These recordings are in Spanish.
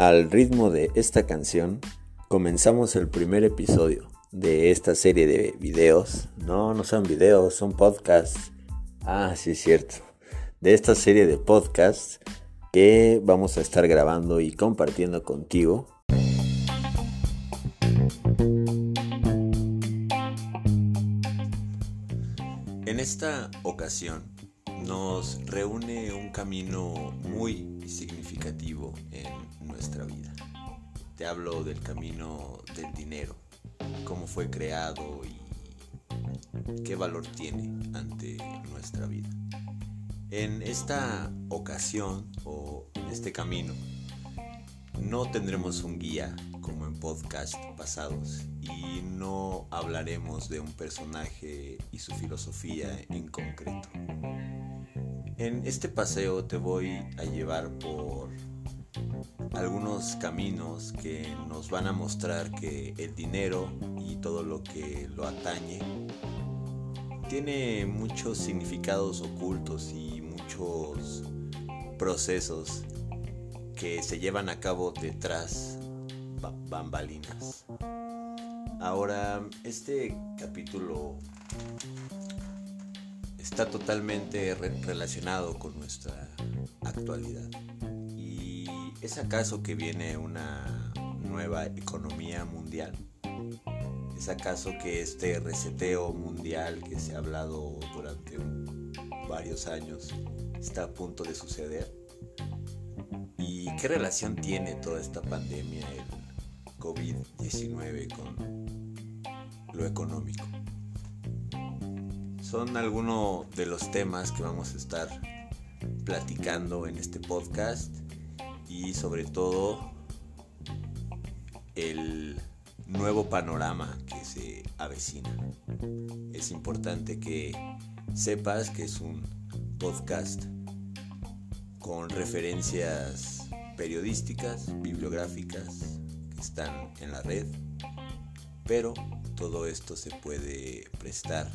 Al ritmo de esta canción, comenzamos el primer episodio de esta serie de videos. No, no son videos, son podcasts. Ah, sí es cierto. De esta serie de podcasts que vamos a estar grabando y compartiendo contigo. En esta ocasión nos reúne un camino muy significativo en nuestra vida. Te hablo del camino del dinero, cómo fue creado y qué valor tiene ante nuestra vida. En esta ocasión o en este camino no tendremos un guía como en podcast pasados y no hablaremos de un personaje y su filosofía en concreto. En este paseo te voy a llevar por algunos caminos que nos van a mostrar que el dinero y todo lo que lo atañe tiene muchos significados ocultos y muchos procesos que se llevan a cabo detrás bambalinas. Ahora, este capítulo está totalmente relacionado con nuestra actualidad. ¿Y es acaso que viene una nueva economía mundial? ¿Es acaso que este reseteo mundial que se ha hablado durante varios años está a punto de suceder? ¿Y qué relación tiene toda esta pandemia, el COVID-19, con lo económico? Son algunos de los temas que vamos a estar platicando en este podcast y sobre todo el nuevo panorama que se avecina. Es importante que sepas que es un podcast con referencias periodísticas, bibliográficas que están en la red, pero todo esto se puede prestar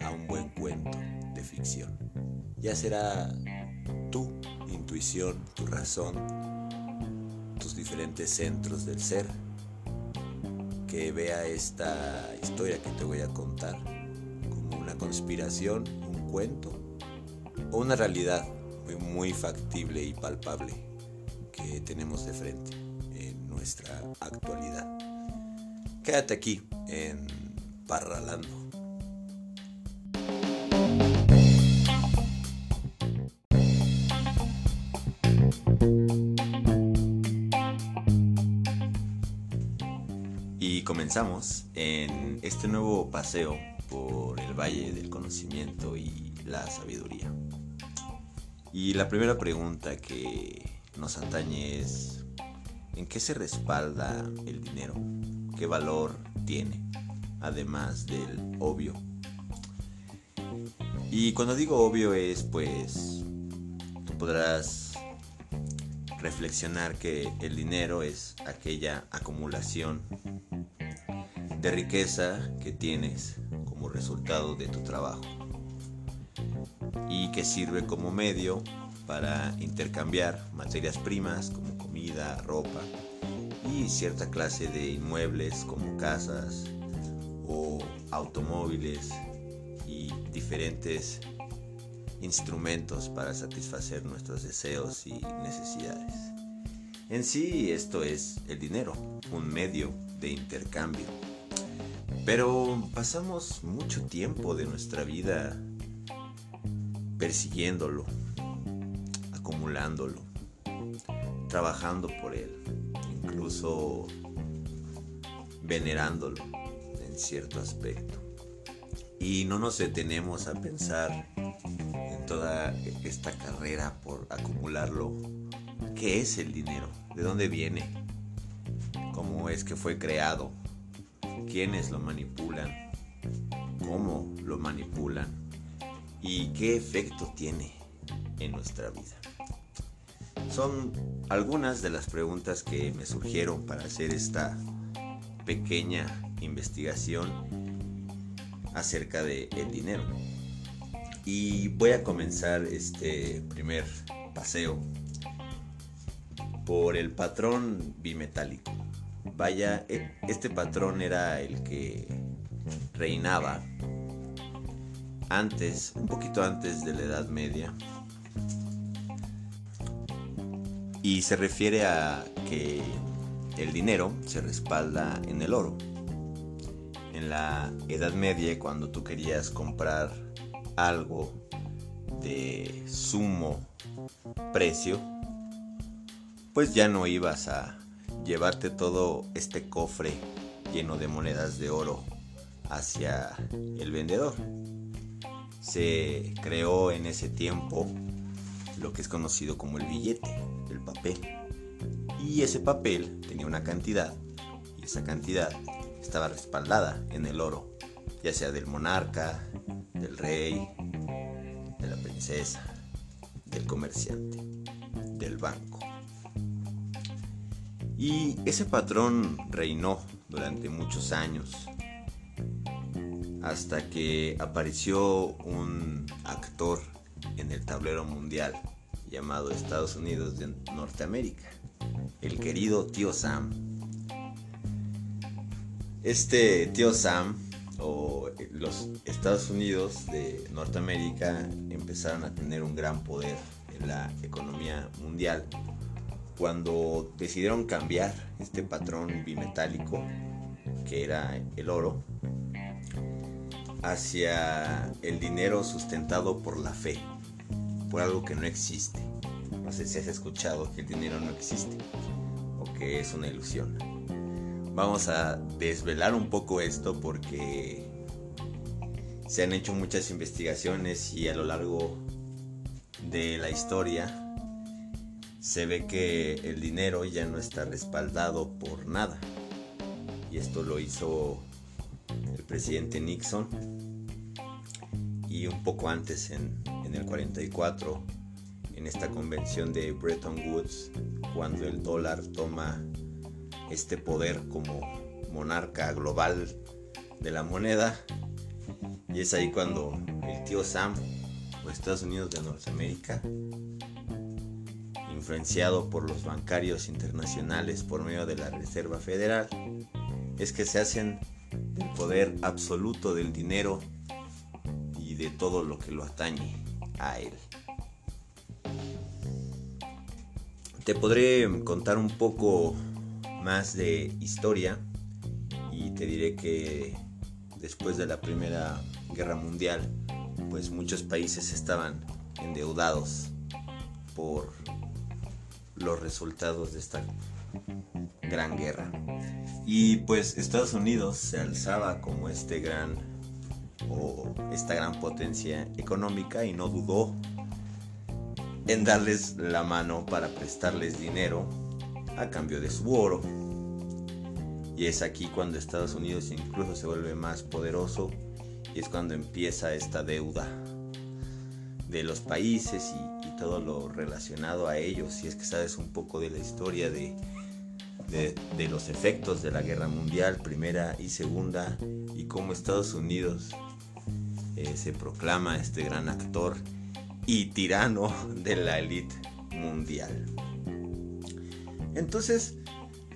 a un buen cuento de ficción. Ya será tu intuición, tu razón, tus diferentes centros del ser que vea esta historia que te voy a contar como una conspiración, un cuento o una realidad muy, muy factible y palpable que tenemos de frente en nuestra actualidad. Quédate aquí en Parralando. Comenzamos en este nuevo paseo por el Valle del Conocimiento y la Sabiduría. Y la primera pregunta que nos atañe es, ¿en qué se respalda el dinero? ¿Qué valor tiene? Además del obvio. Y cuando digo obvio es pues, tú podrás reflexionar que el dinero es aquella acumulación de riqueza que tienes como resultado de tu trabajo y que sirve como medio para intercambiar materias primas como comida, ropa y cierta clase de inmuebles como casas o automóviles y diferentes instrumentos para satisfacer nuestros deseos y necesidades. En sí esto es el dinero, un medio de intercambio pero pasamos mucho tiempo de nuestra vida persiguiéndolo, acumulándolo, trabajando por él, incluso venerándolo en cierto aspecto. Y no nos detenemos a pensar en toda esta carrera por acumularlo. ¿Qué es el dinero? ¿De dónde viene? ¿Cómo es que fue creado? Quiénes lo manipulan, cómo lo manipulan y qué efecto tiene en nuestra vida. Son algunas de las preguntas que me surgieron para hacer esta pequeña investigación acerca del el dinero. Y voy a comenzar este primer paseo por el patrón bimetálico. Vaya, e, este patrón era el que reinaba antes, un poquito antes de la Edad Media. Y se refiere a que el dinero se respalda en el oro. En la Edad Media, cuando tú querías comprar algo de sumo precio, pues ya no ibas a llevarte todo este cofre lleno de monedas de oro hacia el vendedor. Se creó en ese tiempo lo que es conocido como el billete, el papel. Y ese papel tenía una cantidad y esa cantidad estaba respaldada en el oro, ya sea del monarca, del rey, de la princesa, del comerciante, del banco. Y ese patrón reinó durante muchos años hasta que apareció un actor en el tablero mundial llamado Estados Unidos de Norteamérica, el querido tío Sam. Este tío Sam o los Estados Unidos de Norteamérica empezaron a tener un gran poder en la economía mundial cuando decidieron cambiar este patrón bimetálico que era el oro hacia el dinero sustentado por la fe, por algo que no existe. No sé si has escuchado que el dinero no existe o que es una ilusión. Vamos a desvelar un poco esto porque se han hecho muchas investigaciones y a lo largo de la historia se ve que el dinero ya no está respaldado por nada. Y esto lo hizo el presidente Nixon y un poco antes en, el 44 en esta convención de Bretton Woods cuando el dólar toma este poder como monarca global de la moneda y es ahí cuando el tío Sam o Estados Unidos de Norteamérica influenciado por los bancarios internacionales por medio de la Reserva Federal es que se hacen del poder absoluto del dinero y de todo lo que lo atañe a él. Te podré contar un poco más de historia y te diré que después de la Primera Guerra Mundial, pues muchos países estaban endeudados por los resultados de esta gran guerra. Y pues Estados Unidos se alzaba como este gran o esta gran potencia económica y no dudó en darles la mano para prestarles dinero a cambio de su oro. Y es aquí cuando Estados Unidos incluso se vuelve más poderoso y es cuando empieza esta deuda de los países y, todo lo relacionado a ellos. Si es que sabes un poco de la historia de, de, los efectos de la guerra mundial, primera y segunda, y cómo Estados Unidos eh, se proclama este gran actor y tirano de la élite mundial. Entonces,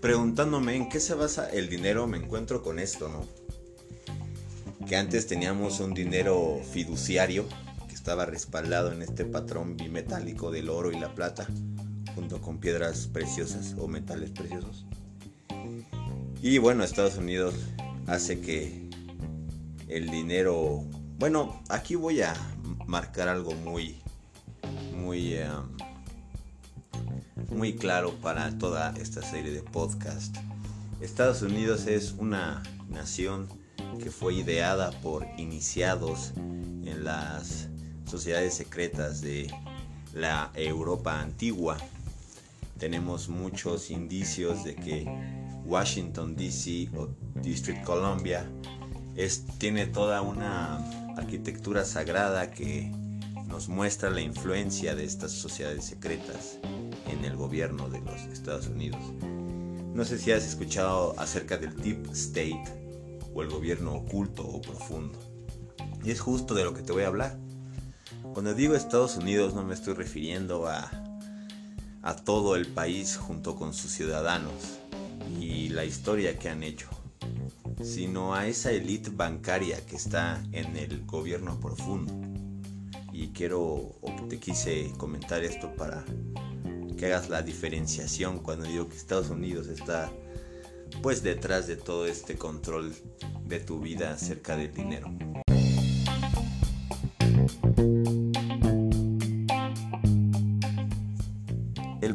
preguntándome en qué se basa el dinero, me encuentro con esto, ¿no? Que antes teníamos un dinero fiduciario estaba respaldado en este patrón bimetálico del oro y la plata, junto con piedras preciosas o metales preciosos. Y bueno, Estados Unidos hace que el dinero, bueno, aquí voy a marcar algo muy muy, eh, muy claro para toda esta serie de podcast. Estados Unidos es una nación que fue ideada por iniciados en las sociedades secretas de la Europa antigua. Tenemos muchos indicios de que Washington DC o District Columbia es, tiene toda una arquitectura sagrada que nos muestra la influencia de estas sociedades secretas en el gobierno de los Estados Unidos. No sé si has escuchado acerca del Deep State o el gobierno oculto o profundo. Y es justo de lo que te voy a hablar. Cuando digo Estados Unidos no me estoy refiriendo a, a todo el país junto con sus ciudadanos y la historia que han hecho, sino a esa élite bancaria que está en el gobierno profundo. Y quiero o te quise comentar esto para que hagas la diferenciación cuando digo que Estados Unidos está pues detrás de todo este control de tu vida acerca del dinero.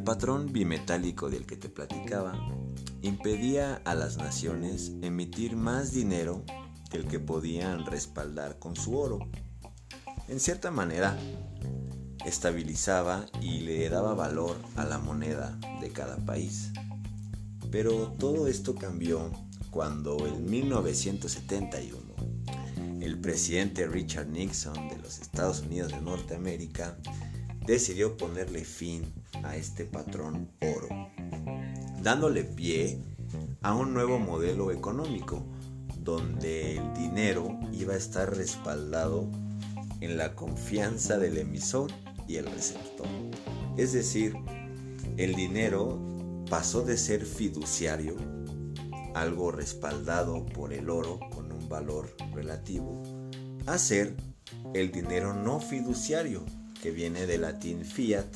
Patrón bimetálico del que te platicaba impedía a las naciones emitir más dinero del que podían respaldar con su oro. En cierta manera, estabilizaba y le daba valor a la moneda de cada país. Pero todo esto cambió cuando en 1971 el presidente Richard Nixon de los Estados Unidos de Norteamérica decidió ponerle fin a este patrón oro, dándole pie a un nuevo modelo económico donde el dinero iba a estar respaldado en la confianza del emisor y el receptor. Es decir, el dinero pasó de ser fiduciario, algo respaldado por el oro con un valor relativo, a ser el dinero no fiduciario, que viene del latín fiat,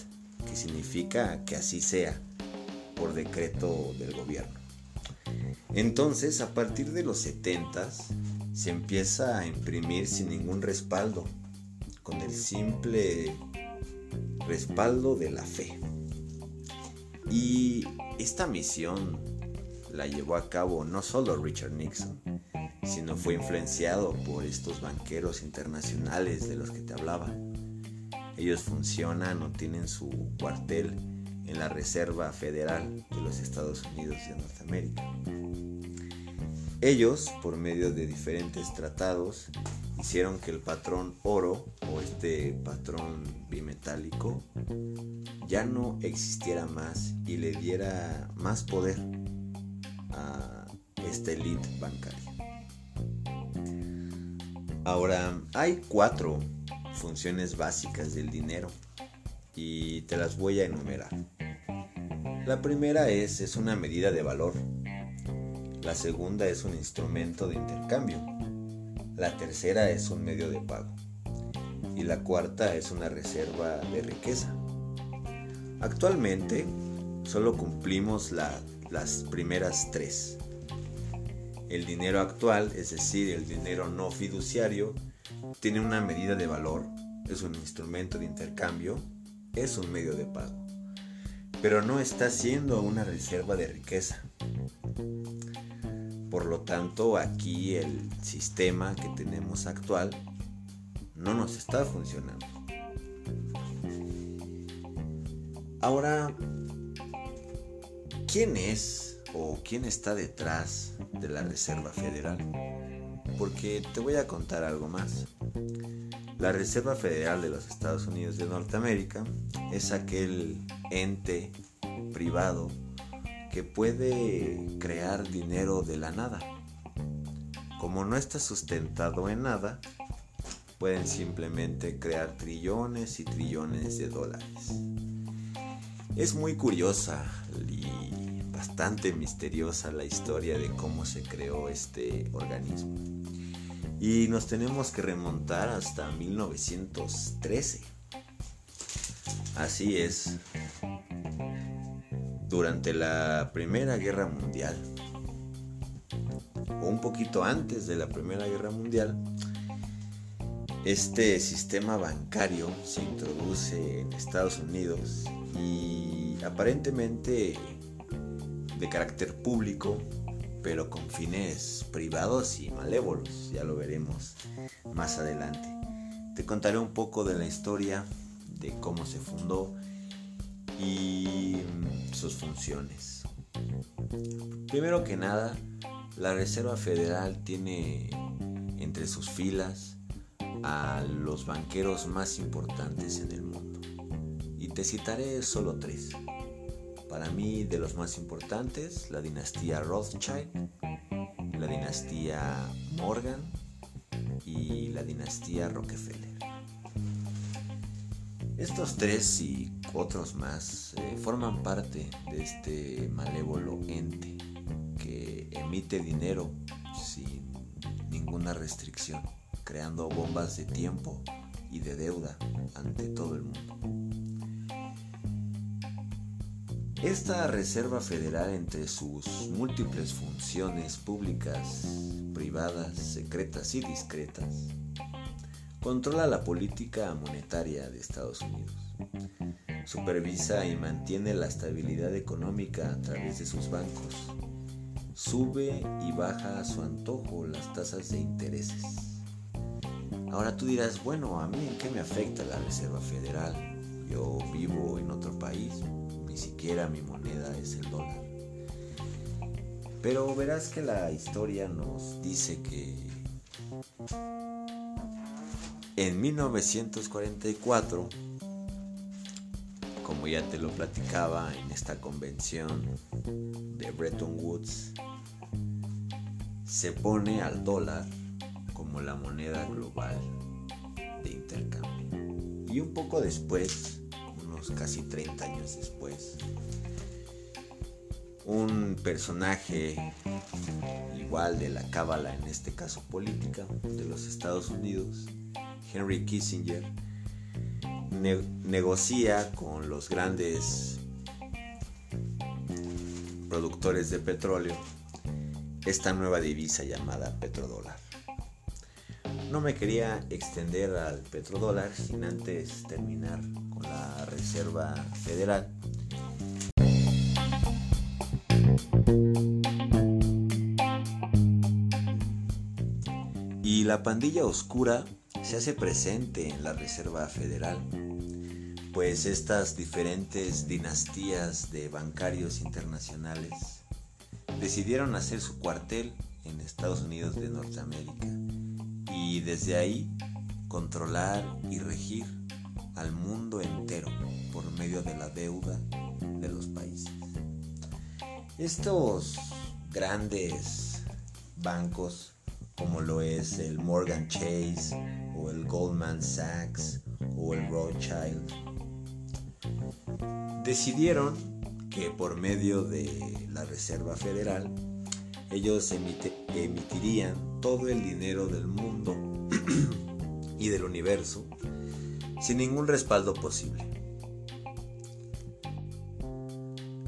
que significa que así sea, por decreto del gobierno. Entonces, a partir de los 70 se empieza a imprimir sin ningún respaldo, con el simple respaldo de la fe. Y esta misión la llevó a cabo no solo Richard Nixon, sino fue influenciado por estos banqueros internacionales de los que te hablaba. Ellos funcionan o tienen su cuartel en la Reserva Federal de los Estados Unidos de Norteamérica. Ellos, por medio de diferentes tratados, hicieron que el patrón oro o este patrón bimetálico ya no existiera más y le diera más poder a esta elite bancaria. Ahora, hay cuatro funciones básicas del dinero y te las voy a enumerar. La primera es, es una medida de valor. La segunda es un instrumento de intercambio. La tercera es un medio de pago. Y la cuarta es una reserva de riqueza. Actualmente solo cumplimos las primeras tres. El dinero actual, es decir, el dinero no fiduciario, tiene una medida de valor, es un instrumento de intercambio, es un medio de pago, pero no está siendo una reserva de riqueza. Por lo tanto, aquí el sistema que tenemos actual no nos está funcionando. Ahora, ¿quién es o quién está detrás de la Reserva Federal? porque te voy a contar algo más. La Reserva Federal de los Estados Unidos de Norteamérica es aquel ente privado que puede crear dinero de la nada. Como no está sustentado en nada, pueden simplemente crear trillones y trillones de dólares. Es muy curiosa y bastante misteriosa la historia de cómo se creó este organismo. Y nos tenemos que remontar hasta 1913. Así es. Durante la Primera Guerra Mundial, o un poquito antes de la Primera Guerra Mundial, este sistema bancario se introduce en Estados Unidos y aparentemente de carácter público pero con fines privados y malévolos, ya lo veremos más adelante. Te contaré un poco de la historia, de cómo se fundó y sus funciones. Primero que nada, la Reserva Federal tiene entre sus filas a los banqueros más importantes en el mundo. Y te citaré solo tres. Para mí, de los más importantes, la dinastía Rothschild, la dinastía Morgan y la dinastía Rockefeller. Estos tres y otros más eh, forman parte de este malévolo ente que emite dinero sin ninguna restricción, creando bombas de tiempo y de deuda ante todo el mundo. Esta Reserva Federal entre sus múltiples funciones públicas, privadas, secretas y discretas, controla la política monetaria de Estados Unidos, supervisa y mantiene la estabilidad económica a través de sus bancos, sube y baja a su antojo las tasas de intereses. Ahora tú dirás, bueno, ¿a mí en qué me afecta la Reserva Federal? Yo vivo en otro país, ni siquiera mi moneda es el dólar. Pero verás que la historia nos dice que en 1944, como ya te lo platicaba en esta convención de Bretton Woods, se pone al dólar como la moneda global de intercambio. Y un poco después, casi 30 años después, un personaje igual de la cábala, en este caso política, de los Estados Unidos, Henry Kissinger, negocia con los grandes productores de petróleo esta nueva divisa llamada petrodólar. No me quería extender al petrodólar sin antes terminar Reserva Federal. Y la pandilla oscura se hace presente en la Reserva Federal, pues estas diferentes dinastías de bancarios internacionales decidieron hacer su cuartel en Estados Unidos de Norteamérica y desde ahí controlar y regir al mundo medio de la deuda de los países. Estos grandes bancos como lo es el Morgan Chase o el Goldman Sachs o el Rothschild decidieron que por medio de la Reserva Federal ellos emitirían todo el dinero del mundo y del universo sin ningún respaldo posible.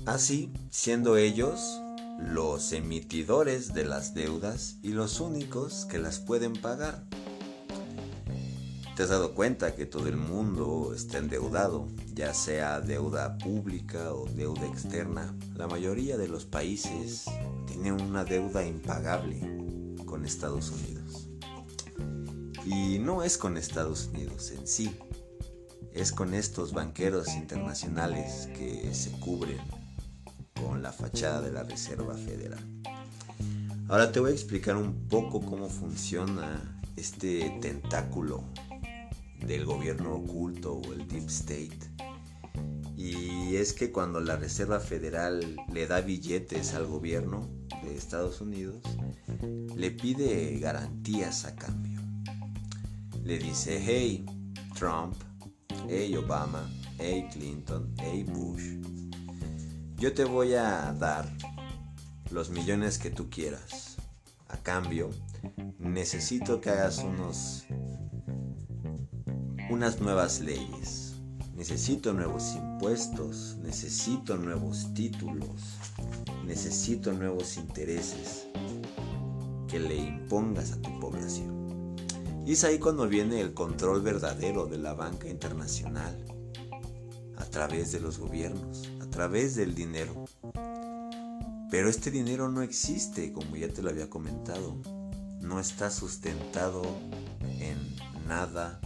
Así, siendo ellos los emitidores de las deudas y los únicos que las pueden pagar. ¿Te has dado cuenta que todo el mundo está endeudado, ya sea deuda pública o deuda externa? La mayoría de los países tienen una deuda impagable con Estados Unidos. Y no es con Estados Unidos en sí, es con estos banqueros internacionales que se cubren la fachada de la Reserva Federal. Ahora te voy a explicar un poco cómo funciona este tentáculo del gobierno oculto o el Deep State. Y es que cuando la Reserva Federal le da billetes al gobierno de Estados Unidos, le pide garantías a cambio. Le dice, hey Trump, hey Obama, hey Clinton, hey Bush, yo te voy a dar los millones que tú quieras. A cambio, necesito que hagas unos unas nuevas leyes. Necesito nuevos impuestos, necesito nuevos títulos, necesito nuevos intereses que le impongas a tu población. Y es ahí cuando viene el control verdadero de la banca internacional a través de los gobiernos, través del dinero. Pero este dinero no existe, como ya te lo había comentado. No está sustentado en nada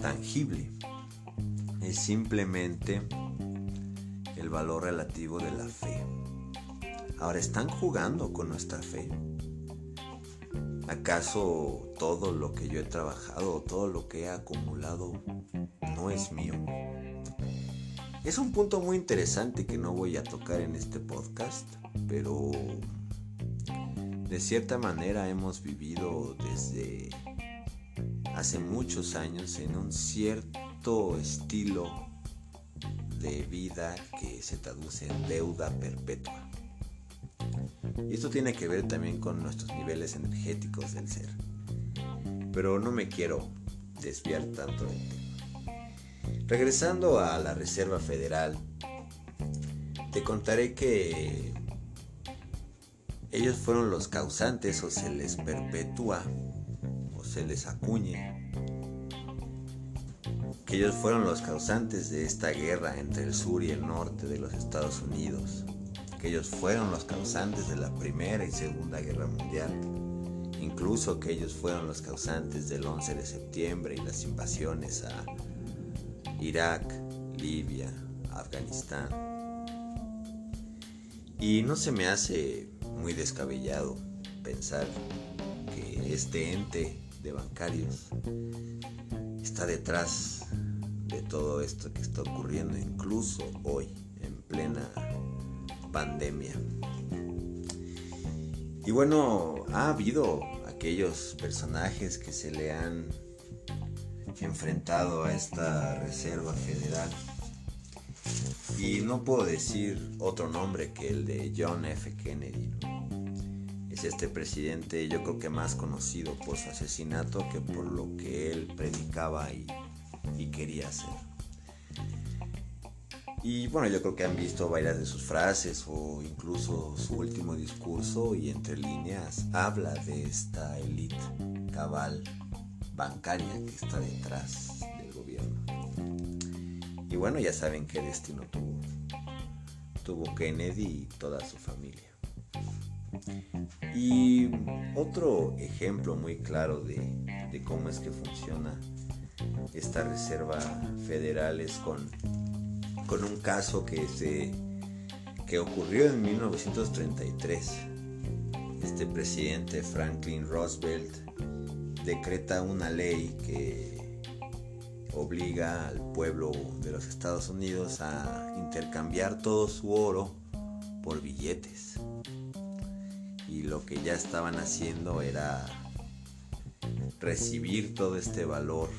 tangible. Es simplemente el valor relativo de la fe. Ahora están jugando con nuestra fe. ¿Acaso todo lo que yo he trabajado, todo lo que he acumulado, no es mío? Es un punto muy interesante que no voy a tocar en este podcast, pero de cierta manera hemos vivido desde hace muchos años en un maldito estilo de vida que se traduce en deuda perpetua. Y esto tiene que ver también con nuestros niveles energéticos del ser. Pero no me quiero desviar tanto del tema. Regresando a la Reserva Federal, te contaré que ellos fueron los causantes o se les perpetúa o se les acuñe que ellos fueron los causantes de esta guerra entre el sur y el norte de los Estados Unidos, que ellos fueron los causantes de la Primera y Segunda Guerra Mundial, incluso que ellos fueron los causantes del 11 de septiembre y las invasiones a Irak, Libia, Afganistán. Y no se me hace muy descabellado pensar que este ente de bancarios está detrás de todo esto que está ocurriendo incluso hoy en plena pandemia. Y bueno, ha habido aquellos personajes que se le han enfrentado a esta Reserva Federal. Y no puedo decir otro nombre que el de John F. Kennedy es este presidente yo creo que más conocido por su asesinato que por lo que él predicaba y, quería hacer. Y bueno, yo creo que han visto varias de sus frases o incluso su último discurso y entre líneas habla de esta élite cabal bancaria que está detrás del gobierno. Y bueno, ya saben qué destino tuvo. Tuvo Kennedy y toda su familia. Y otro ejemplo muy claro de, cómo es que funciona esta Reserva Federal es con, con un caso que, se, que ocurrió en 1933. Este presidente Franklin Roosevelt decreta una ley que obliga al pueblo de los Estados Unidos a intercambiar todo su oro por billetes y lo que ya estaban haciendo era recibir todo este valor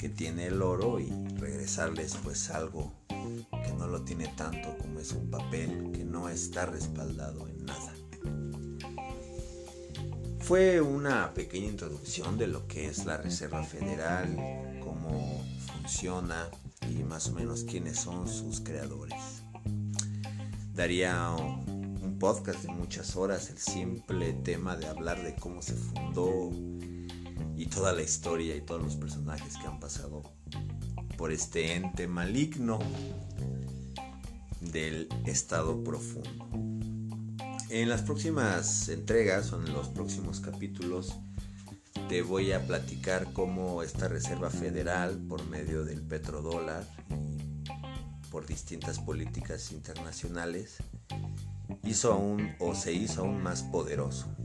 que tiene el oro y regresarles pues algo que no lo tiene tanto como es un papel que no está respaldado en. Fue una pequeña introducción de lo que es la Reserva Federal, cómo funciona y más o menos quiénes son sus creadores. Daría podcast de muchas horas, el simple tema de hablar de cómo se fundó y toda la historia y todos los personajes que han pasado por este ente maligno del estado profundo. En las próximas entregas o en los próximos capítulos te voy a platicar cómo esta Reserva Federal por medio del petrodólar y por distintas políticas internacionales hizo aún o se hizo aún más poderoso.